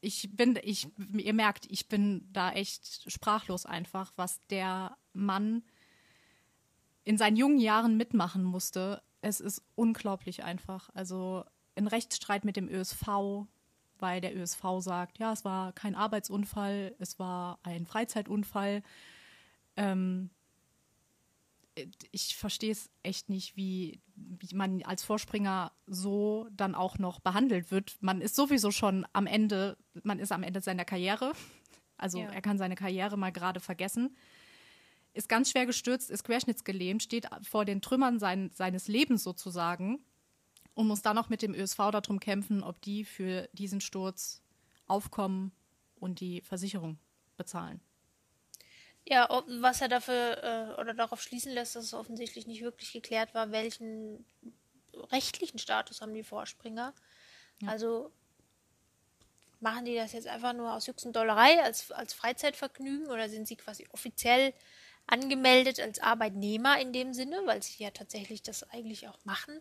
ich bin, ich, ihr merkt, ich bin da echt sprachlos einfach, was der Mann in seinen jungen Jahren mitmachen musste. Es ist unglaublich einfach. Also ein Rechtsstreit mit dem ÖSV, weil der ÖSV sagt, ja, es war kein Arbeitsunfall, es war ein Freizeitunfall. Ähm, ich verstehe es echt nicht, wie, wie man als Vorspringer so dann auch noch behandelt wird. Man ist sowieso schon am Ende, man ist am Ende seiner Karriere. Also Ja. er kann seine Karriere mal gerade vergessen. Ist ganz schwer gestürzt, ist querschnittsgelähmt, steht vor den Trümmern sein, seines Lebens sozusagen und muss dann noch mit dem ÖSV darum kämpfen, ob die für diesen Sturz aufkommen und die Versicherung bezahlen. Ja, ob- was er dafür äh, oder darauf schließen lässt, dass es offensichtlich nicht wirklich geklärt war, welchen rechtlichen Status haben die Vorspringer. Also machen die das jetzt einfach nur aus und Dollerei als, als Freizeitvergnügen oder sind sie quasi offiziell angemeldet als Arbeitnehmer in dem Sinne, weil sie ja tatsächlich das eigentlich auch machen.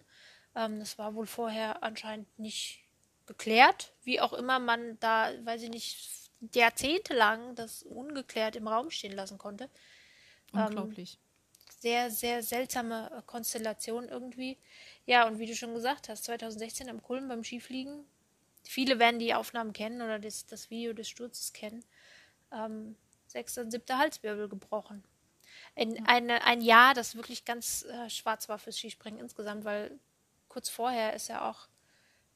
Ähm, das war wohl vorher anscheinend nicht geklärt, wie auch immer man da, weiß ich nicht, jahrzehntelang das ungeklärt im Raum stehen lassen konnte. Unglaublich. Sehr, sehr seltsame äh, Konstellation irgendwie. Ja, und wie du schon gesagt hast, 2016 am Kulm beim Skifliegen. Viele werden die Aufnahmen kennen oder das, das Video des Sturzes kennen. Ähm, sechster und siebter Halswirbel gebrochen. In eine, ein Jahr, das wirklich ganz äh, schwarz war fürs Skispringen insgesamt, weil kurz vorher ist ja auch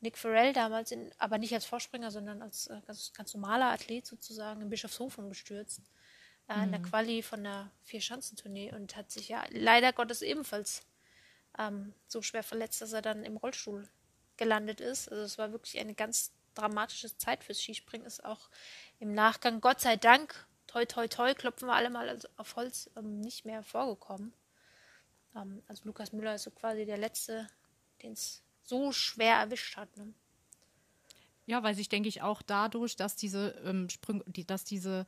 Nick Farrell damals, in, aber nicht als Vorspringer, sondern als äh, ganz, ganz normaler Athlet sozusagen in Bischofshofen gestürzt. äh, in der Mhm. Quali von der Vier-Schanzentournee und hat sich ja leider Gottes ebenfalls ähm, so schwer verletzt, dass er dann im Rollstuhl gelandet ist. Also es war wirklich eine ganz dramatische Zeit fürs Skispringen. Ist auch im Nachgang, Gott sei Dank, toi toi toi, klopfen wir alle mal also auf Holz, ähm, nicht mehr vorgekommen. Ähm, also Lukas Müller ist so quasi der Letzte, den es so schwer erwischt hat. Ne? Ja, weil sich, denke ich, auch dadurch, dass diese ähm, Sprünge, die, dass diese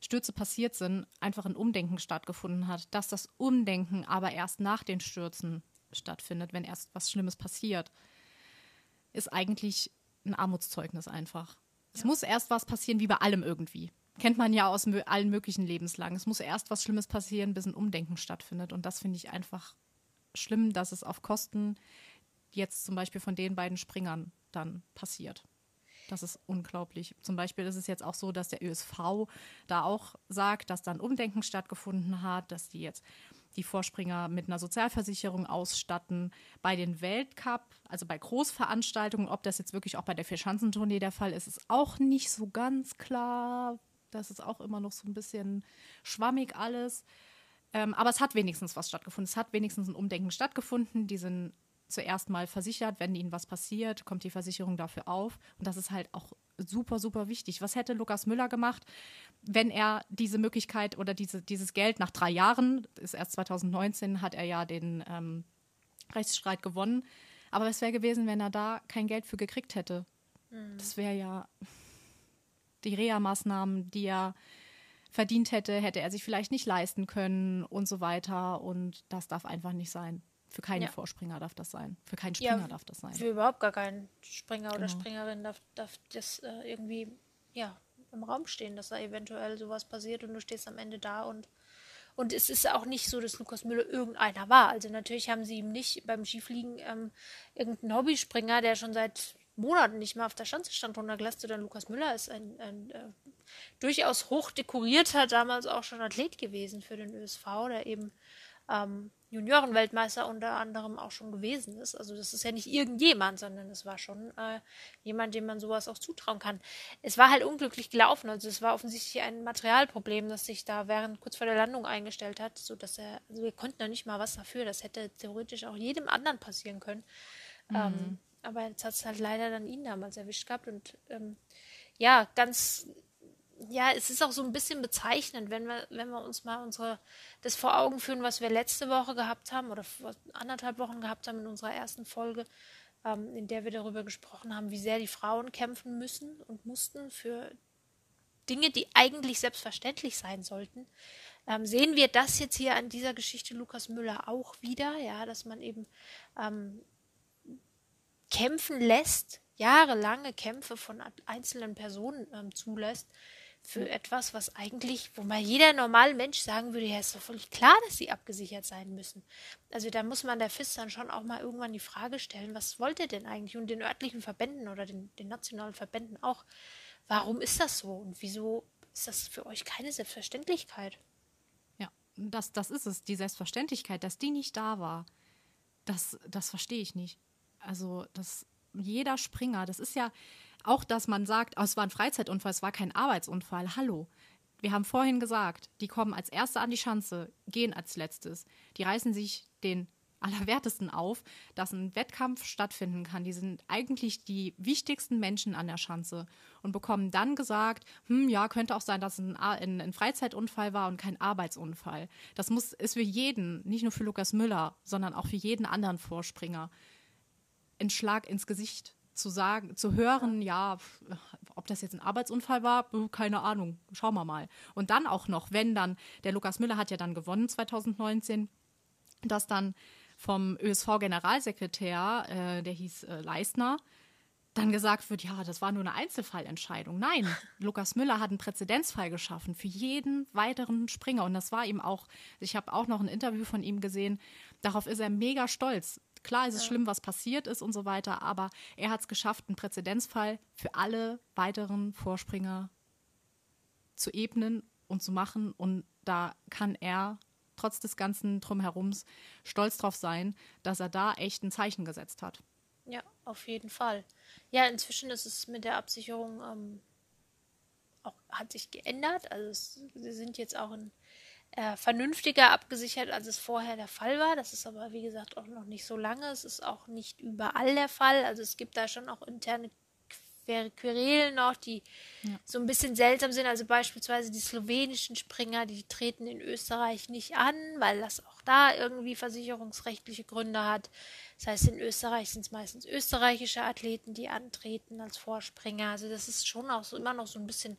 Stürze passiert sind, einfach ein Umdenken stattgefunden hat. Dass das Umdenken aber erst nach den Stürzen stattfindet, wenn erst was Schlimmes passiert, ist eigentlich ein Armutszeugnis einfach. Es muss erst was passieren, wie bei allem irgendwie. Kennt man ja aus allen möglichen Lebenslagen. Es muss erst was Schlimmes passieren, bis ein Umdenken stattfindet. Und das finde ich einfach schlimm, dass es auf Kosten jetzt zum Beispiel von den beiden Springern dann passiert. Das ist unglaublich. Zum Beispiel ist es jetzt auch so, dass der ÖSV da auch sagt, dass dann Umdenken stattgefunden hat, dass die jetzt die Vorspringer mit einer Sozialversicherung ausstatten. Bei den Weltcup, also bei Großveranstaltungen, ob das jetzt wirklich auch bei der Vierschanzentournee der Fall ist, ist auch nicht so ganz klar. Das ist auch immer noch so ein bisschen schwammig alles. Ähm, aber es hat wenigstens was stattgefunden. Es hat wenigstens ein Umdenken stattgefunden. Die sind zuerst mal versichert, wenn ihnen was passiert, kommt die Versicherung dafür auf. Und das ist halt auch super, super wichtig. Was hätte Lukas Müller gemacht, wenn er diese Möglichkeit oder diese, dieses Geld nach drei Jahren, ist erst 2019, hat er ja den ähm, Rechtsstreit gewonnen. Aber was wäre gewesen, wenn er da kein Geld für gekriegt hätte? Das wäre ja die Reha-Maßnahmen, die er verdient hätte, hätte er sich vielleicht nicht leisten können und so weiter. Und das darf einfach nicht sein. Für keinen Ja. Vorspringer darf das sein. Für keinen Ja, Springer darf das sein. Für überhaupt gar keinen Springer oder Genau. Springerin darf, darf das äh, irgendwie ja, im Raum stehen, dass da eventuell sowas passiert und du stehst am Ende da und und es ist auch nicht so, dass Lukas Müller irgendeiner war. Also natürlich haben sie ihm nicht beim Skifliegen ähm, irgendeinen Hobbyspringer, der schon seit Monaten nicht mehr auf der Schanze stand, runtergelassen, sondern Lukas Müller ist ein, ein äh, durchaus hoch dekorierter, damals auch schon Athlet gewesen für den ÖSV, der eben ähm, Juniorenweltmeister unter anderem auch schon gewesen ist. Also das ist ja nicht irgendjemand, sondern es war schon äh, jemand, dem man sowas auch zutrauen kann. Es war halt unglücklich gelaufen. Also es war offensichtlich ein Materialproblem, das sich da während kurz vor der Landung eingestellt hat, so dass er, also wir konnten da nicht mal was dafür. Das hätte theoretisch auch jedem anderen passieren können. Ähm, aber jetzt hat es halt leider dann ihn damals erwischt gehabt und ähm, ja, ganz ja, es ist auch so ein bisschen bezeichnend, wenn wir, wenn wir uns mal unsere, das vor Augen führen, was wir letzte Woche gehabt haben oder vor anderthalb Wochen gehabt haben in unserer ersten Folge, ähm, in der wir darüber gesprochen haben, wie sehr die Frauen kämpfen müssen und mussten für Dinge, die eigentlich selbstverständlich sein sollten. Ähm, sehen wir das jetzt hier an dieser Geschichte Lukas Müller auch wieder, ja, dass man eben ähm, kämpfen lässt, jahrelange Kämpfe von einzelnen Personen ähm, zulässt, für etwas, was eigentlich, wo mal jeder normale Mensch sagen würde, ja, ist doch völlig klar, dass sie abgesichert sein müssen. Also da muss man der FIS dann schon auch mal irgendwann die Frage stellen, was wollt ihr denn eigentlich? Und den örtlichen Verbänden oder den, den nationalen Verbänden auch, warum ist das so? Und wieso ist das für euch keine Selbstverständlichkeit? Ja, das, das ist es, die Selbstverständlichkeit, dass die nicht da war. Das, das verstehe ich nicht. Also, dass jeder Springer, das ist ja auch, dass man sagt, oh, es war ein Freizeitunfall, es war kein Arbeitsunfall. Hallo. Wir haben vorhin gesagt, die kommen als Erste an die Schanze, gehen als Letztes. Die reißen sich den Allerwertesten auf, dass ein Wettkampf stattfinden kann. Die sind eigentlich die wichtigsten Menschen an der Schanze und bekommen dann gesagt, hm, ja, könnte auch sein, dass es ein, ein, ein Freizeitunfall war und kein Arbeitsunfall. Das muss, ist für jeden, nicht nur für Lukas Müller, sondern auch für jeden anderen Vorspringer, ein Schlag ins Gesicht zu sagen, zu hören, ja, ob das jetzt ein Arbeitsunfall war, keine Ahnung, schauen wir mal. Und dann auch noch, wenn dann, der Lukas Müller hat ja dann gewonnen 2019, dass dann vom ÖSV-Generalsekretär, äh, der hieß äh, Leistner, dann gesagt wird, ja, das war nur eine Einzelfallentscheidung. Nein, Lukas Müller hat einen Präzedenzfall geschaffen für jeden weiteren Springer. Und das war ihm auch, ich habe auch noch ein Interview von ihm gesehen, darauf ist er mega stolz. Klar ist es schlimm, was passiert ist und so weiter, aber er hat es geschafft, einen Präzedenzfall für alle weiteren Vorspringer zu ebnen und zu machen. Und da kann er trotz des ganzen Drumherums stolz drauf sein, dass er da echt ein Zeichen gesetzt hat. Ja, auf jeden Fall. Ja, inzwischen ist es mit der Absicherung ähm, auch, hat sich geändert. Also es, sie sind jetzt auch in, äh, vernünftiger abgesichert, als es vorher der Fall war. Das ist aber, wie gesagt, auch noch nicht so lange. Es ist auch nicht überall der Fall. Also es gibt da schon auch interne Querelen noch, die ja. so ein bisschen seltsam sind. Also beispielsweise die slowenischen Springer, die treten in Österreich nicht an, weil das auch da irgendwie versicherungsrechtliche Gründe hat. Das heißt, in Österreich sind es meistens österreichische Athleten, die antreten als Vorspringer. Also das ist schon auch so immer noch so ein bisschen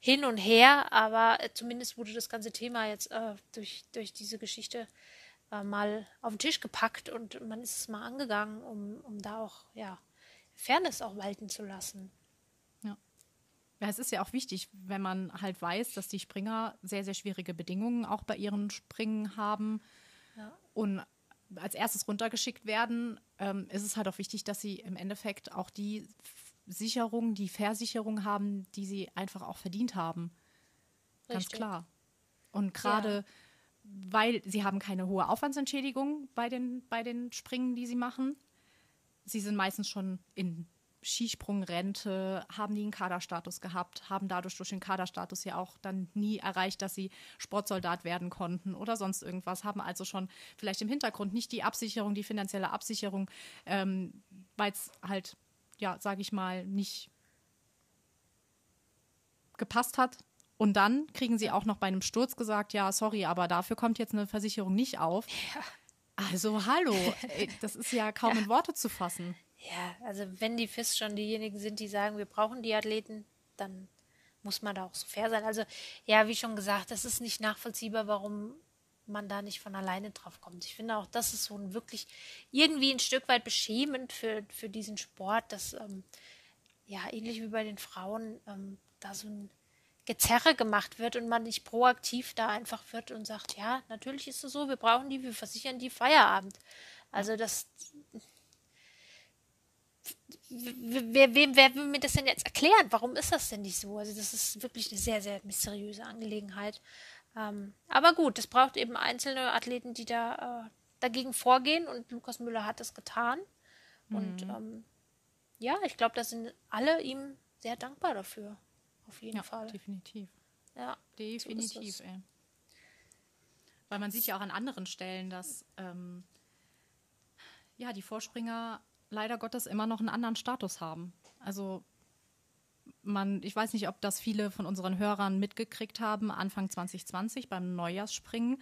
hin und her, aber äh, zumindest wurde das ganze Thema jetzt äh, durch, durch diese Geschichte äh, mal auf den Tisch gepackt und man ist es mal angegangen, um, um da auch, ja, Fairness auch walten zu lassen. Ja. Ja, es ist ja auch wichtig, wenn man halt weiß, dass die Springer sehr, sehr schwierige Bedingungen auch bei ihren Springen haben ja. und als erstes runtergeschickt werden, ähm, ist es halt auch wichtig, dass sie im Endeffekt auch die Sicherung, die Versicherung haben, die sie einfach auch verdient haben. Richtig. Ganz klar. Und gerade ja. weil sie haben keine hohe Aufwandsentschädigung bei den, bei den Springen, die sie machen sie sind meistens schon in Skisprungrente, haben nie einen Kaderstatus gehabt, haben dadurch durch den Kaderstatus ja auch dann nie erreicht, dass sie Sportsoldat werden konnten oder sonst irgendwas, haben also schon vielleicht im Hintergrund nicht die Absicherung, die finanzielle Absicherung, ähm, weil es halt, ja, sage ich mal, nicht gepasst hat. Und dann kriegen sie auch noch bei einem Sturz gesagt, ja, sorry, aber dafür kommt jetzt eine Versicherung nicht auf. Ja. Also hallo, das ist ja kaum ja. in Worte zu fassen. Ja, also wenn die FIS schon diejenigen sind, die sagen, wir brauchen die Athleten, dann muss man da auch so fair sein. Also ja, wie schon gesagt, das ist nicht nachvollziehbar, warum man da nicht von alleine drauf kommt. Ich finde auch, das ist so ein wirklich irgendwie ein Stück weit beschämend für, für diesen Sport, dass ähm, ja ähnlich wie bei den Frauen ähm, da so ein Gezerre gemacht wird und man nicht proaktiv da einfach wird und sagt, ja, natürlich ist es so, wir brauchen die, wir versichern die Feierabend. Also das wer, wem, wer will mir das denn jetzt erklären? Warum ist das denn nicht so? Also das ist wirklich eine sehr, sehr mysteriöse Angelegenheit. Ähm, aber gut, es braucht eben einzelne Athleten, die da äh, dagegen vorgehen und Lukas Müller hat das getan. Mhm. Und ähm, ja, ich glaube, da sind alle ihm sehr dankbar dafür. Auf jeden ja, Fall. Definitiv. Ja. Definitiv, so ey. Weil man sieht ja auch an anderen Stellen, dass ähm, ja, die Vorspringer leider Gottes immer noch einen anderen Status haben. Also man, ich weiß nicht, ob das viele von unseren Hörern mitgekriegt haben, Anfang 2020 beim Neujahrsspringen.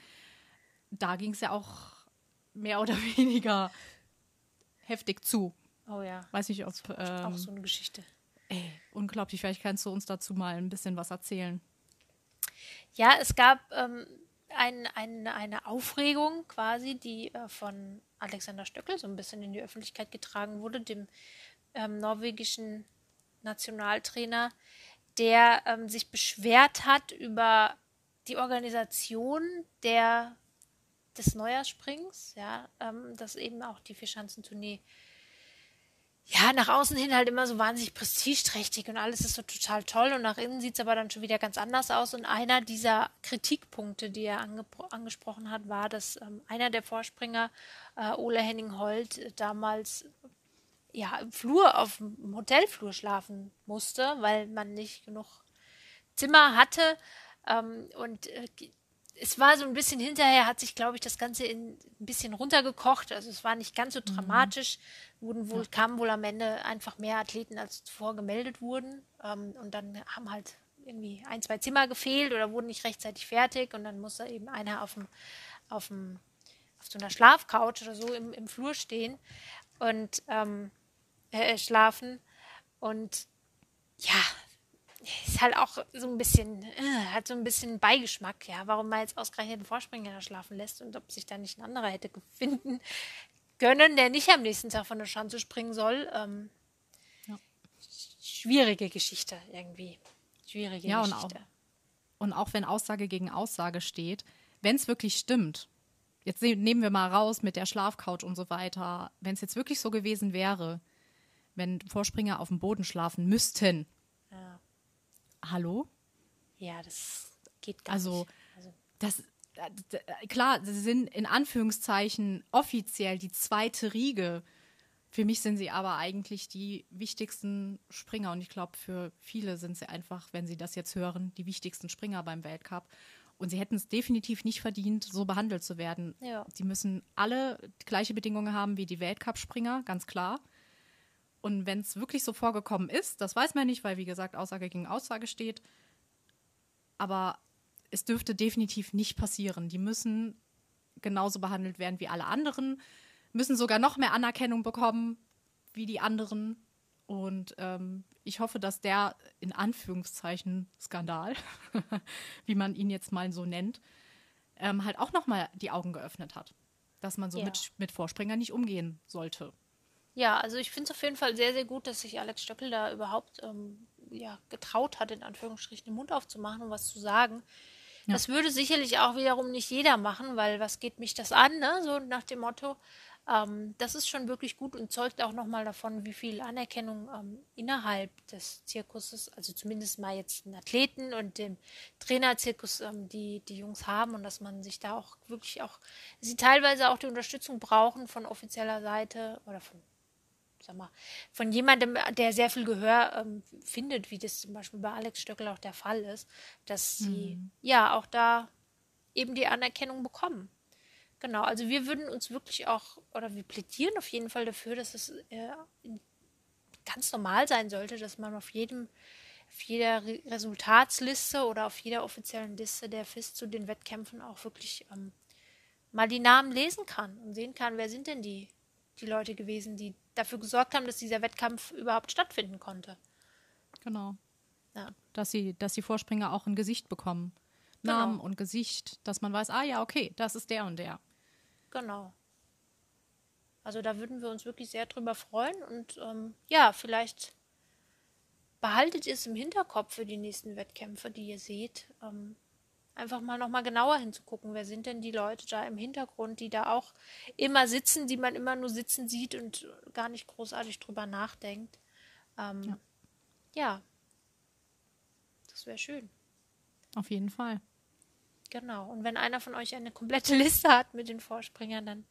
Da ging es ja auch mehr oder weniger heftig zu. Oh ja. Weiß nicht, ob. Ähm, auch so eine Geschichte. Ey, unglaublich. Vielleicht kannst du uns dazu mal ein bisschen was erzählen. Ja, es gab ähm, ein, ein, eine Aufregung quasi, die äh, von Alexander Stöckel so ein bisschen in die Öffentlichkeit getragen wurde, dem ähm, norwegischen Nationaltrainer, der ähm, sich beschwert hat über die Organisation der, des Neujahrssprings, ja, ähm, dass eben auch die Vierschanzentournee ja, nach außen hin halt immer so wahnsinnig prestigeträchtig und alles ist so total toll und nach innen sieht es aber dann schon wieder ganz anders aus. Und einer dieser Kritikpunkte, die er ange angesprochen hat, war, dass ähm, einer der Vorspringer, äh, Ole Henning Holt, damals ja im Flur, auf dem Hotelflur schlafen musste, weil man nicht genug Zimmer hatte. Ähm, und äh, es war so ein bisschen hinterher, hat sich, glaube ich, das Ganze in, ein bisschen runtergekocht. Also es war nicht ganz so mhm. dramatisch. Wurden wohl, kamen wohl am Ende einfach mehr Athleten, als zuvor gemeldet wurden. Ähm, und dann haben halt irgendwie ein, zwei Zimmer gefehlt oder wurden nicht rechtzeitig fertig. Und dann musste eben einer auf dem, auf dem, auf so einer Schlafcouch oder so im, im Flur stehen und ähm, äh, schlafen. Und ja, ist halt auch so ein bisschen, äh, hat so ein bisschen Beigeschmack, ja, warum man jetzt ausgerechnet den Vorspringer schlafen lässt und ob sich da nicht ein anderer hätte finden können, der nicht am nächsten Tag von der Schanze springen soll. Ähm, ja. Schwierige Geschichte irgendwie. Schwierige ja, Geschichte. Und auch, und auch wenn Aussage gegen Aussage steht, wenn es wirklich stimmt, jetzt ne-, nehmen wir mal raus mit der Schlafcouch und so weiter, wenn es jetzt wirklich so gewesen wäre, wenn Vorspringer auf dem Boden schlafen müssten, hallo? Ja, das geht gar also, nicht. Also, das, klar, sie sind in Anführungszeichen offiziell die zweite Riege Für mich sind sie aber eigentlich die wichtigsten Springer und ich glaube, für viele sind sie einfach, wenn sie das jetzt hören, die wichtigsten Springer beim Weltcup. Und sie hätten es definitiv nicht verdient, so behandelt zu werden. Ja. Sie müssen alle gleiche Bedingungen haben wie die Weltcup-Springer, ganz klar. Und wenn es wirklich so vorgekommen ist, das weiß man nicht, weil wie gesagt Aussage gegen Aussage steht. Aber es dürfte definitiv nicht passieren. Die müssen genauso behandelt werden wie alle anderen müssen sogar noch mehr Anerkennung bekommen wie die anderen. Und ähm, ich hoffe, dass der in Anführungszeichen Skandal, wie man ihn jetzt mal so nennt, ähm, halt auch noch mal die Augen geöffnet hat, dass man so Ja. mit, mit Vorspringer nicht umgehen sollte. Ja, also ich finde es auf jeden Fall sehr, sehr gut, dass sich Alex Stöckel da überhaupt ähm, ja, getraut hat, in Anführungsstrichen den Mund aufzumachen und was zu sagen. Ja. Das würde sicherlich auch wiederum nicht jeder machen, weil was geht mich das an, ne? So nach dem Motto. Ähm, das ist schon wirklich gut und zeugt auch nochmal davon, wie viel Anerkennung ähm, innerhalb des Zirkuses, also zumindest mal jetzt den Athleten und dem Trainerzirkus, ähm, die die Jungs haben und dass man sich da auch wirklich auch, sie teilweise auch die Unterstützung brauchen von offizieller Seite oder von sag mal, von jemandem, der sehr viel Gehör ähm, findet, wie das zum Beispiel bei Alex Stöckel auch der Fall ist, dass sie ja auch da eben die Anerkennung bekommen. Genau, also wir würden uns wirklich auch, oder wir plädieren auf jeden Fall dafür, dass es äh, ganz normal sein sollte, dass man auf jedem, auf jeder Re Resultatsliste oder auf jeder offiziellen Liste der FIS zu den Wettkämpfen auch wirklich ähm, mal die Namen lesen kann und sehen kann, wer sind denn die, die Leute gewesen, die dafür gesorgt haben, dass dieser Wettkampf überhaupt stattfinden konnte. Genau. Ja. Dass sie, dass die Vorspringer auch ein Gesicht bekommen. Genau. Namen und Gesicht, dass man weiß, ah ja, okay, das ist der und der. Genau. Also da würden wir uns wirklich sehr drüber freuen und ähm, ja, vielleicht behaltet ihr es im Hinterkopf für die nächsten Wettkämpfe, die ihr seht. Ähm, einfach mal nochmal genauer hinzugucken, wer sind denn die Leute da im Hintergrund, die da auch immer sitzen, die man immer nur sitzen sieht und gar nicht großartig drüber nachdenkt. Ähm, Ja. ja. Das wäre schön. Auf jeden Fall. Genau. Und wenn einer von euch eine komplette Liste hat mit den Vorspringern, dann,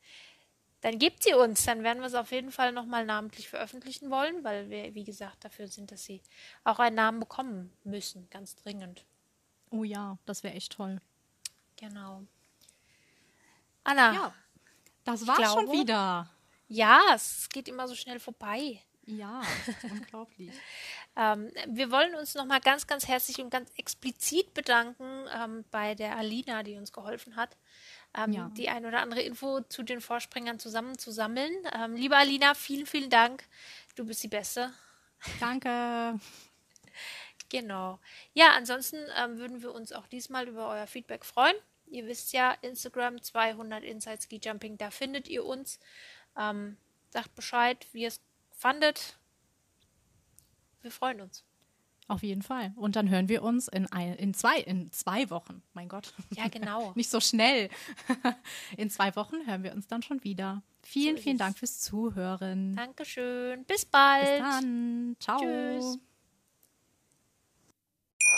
dann gebt sie uns. Dann werden wir es auf jeden Fall nochmal namentlich veröffentlichen wollen, weil wir, wie gesagt, dafür sind, dass sie auch einen Namen bekommen müssen, ganz dringend. Oh ja, das wäre echt toll. Genau. Anna, Ja, das war's schon glaube- wieder. ja, es geht immer so schnell vorbei. Ja, unglaublich. Ähm, wir wollen uns nochmal ganz, ganz herzlich und ganz explizit bedanken ähm, bei der Alina, die uns geholfen hat, ähm, Ja. die ein oder andere Info zu den Vorspringern zusammenzusammeln. Ähm, liebe Alina, vielen, vielen Dank. Du bist die Beste. Danke. Genau. Ja, ansonsten ähm, würden wir uns auch diesmal über euer Feedback freuen. Ihr wisst ja, Instagram 200 Inside Ski Jumping, da findet ihr uns. Ähm, sagt Bescheid, wie ihr es fandet. Wir freuen uns. Auf jeden Fall. Und dann hören wir uns in, ein, in, zwei, in zwei Wochen. Mein Gott. Ja, genau. Nicht so schnell. In zwei Wochen hören wir uns dann schon wieder. Vielen, So vielen. Dank fürs Zuhören. Dankeschön. Bis bald. Bis dann. Ciao. Tschüss.